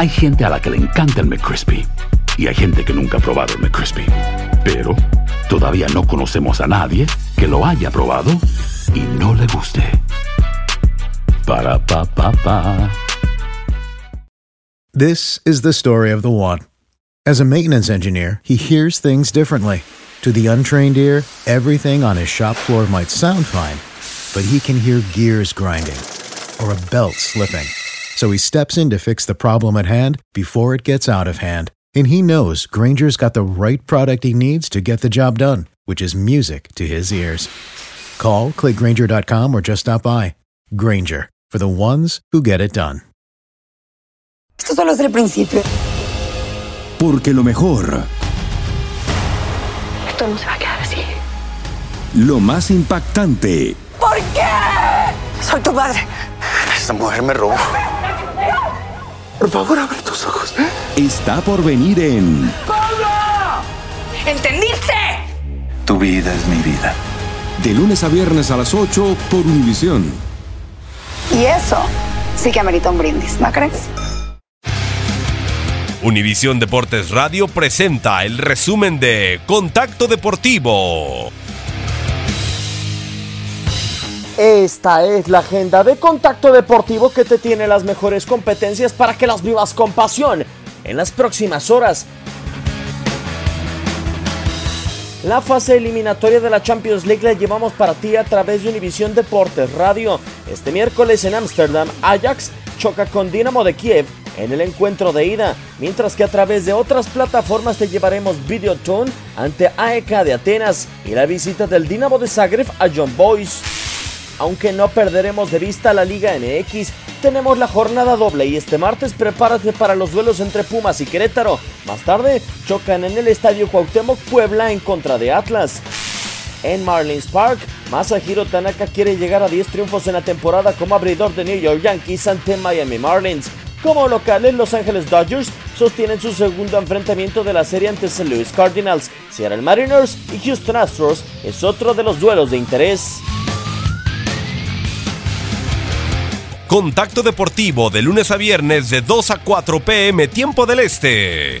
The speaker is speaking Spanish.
Hay gente a la que le encanta el McCrispy y hay gente que nunca ha probado el McCrispy. Pero todavía no conocemos a nadie que lo haya probado y no le guste. Para pa pa pa. This is the story of the one. As a maintenance engineer, he hears things differently. To the untrained ear, everything on his shop floor might sound fine, but he can hear gears grinding or a belt slipping. So he steps in to fix the problem at hand before it gets out of hand. And he knows Granger's got the right product he needs to get the job done, which is music to his ears. Call, clickgranger.com, or just stop by. Granger, for the ones who get it done. Esto solo es el principio. Porque lo mejor, Esto no se va a quedar así. lo más impactante, ¿Por qué? Soy tu padre. Esta mujer me robó. Por favor, abre tus ojos. está por venir en ¿Entendiste? Tu vida es mi vida. De lunes a viernes a las 8 por Univisión. Y eso sí que amerita un brindis, ¿no crees? Univisión Deportes Radio presenta el resumen de Contacto Deportivo. Esta es la agenda de contacto deportivo que te tiene las mejores competencias para que las vivas con pasión en las próximas horas. La fase eliminatoria de la Champions League la llevamos para ti a través de Univisión Deportes Radio. Este miércoles en Ámsterdam, Ajax choca con Dinamo de Kiev en el encuentro de ida, mientras que a través de otras plataformas te llevaremos Videotone ante AEK de Atenas y la visita del Dinamo de Zagreb a John Boys. Aunque no perderemos de vista la Liga MX, tenemos la jornada doble y este martes prepárate para los duelos entre Pumas y Querétaro. Más tarde chocan en el Estadio Cuauhtémoc Puebla en contra de Atlas. En Marlins Park, Masahiro Tanaka quiere llegar a 10 triunfos en la temporada como abridor de New York Yankees ante Miami Marlins. Como locales, Los Angeles Dodgers sostienen su segundo enfrentamiento de la serie ante St. Louis Cardinals. Seattle Mariners y Houston Astros es otro de los duelos de interés. Contacto Deportivo de lunes a viernes de 2 a 4 pm tiempo del Este.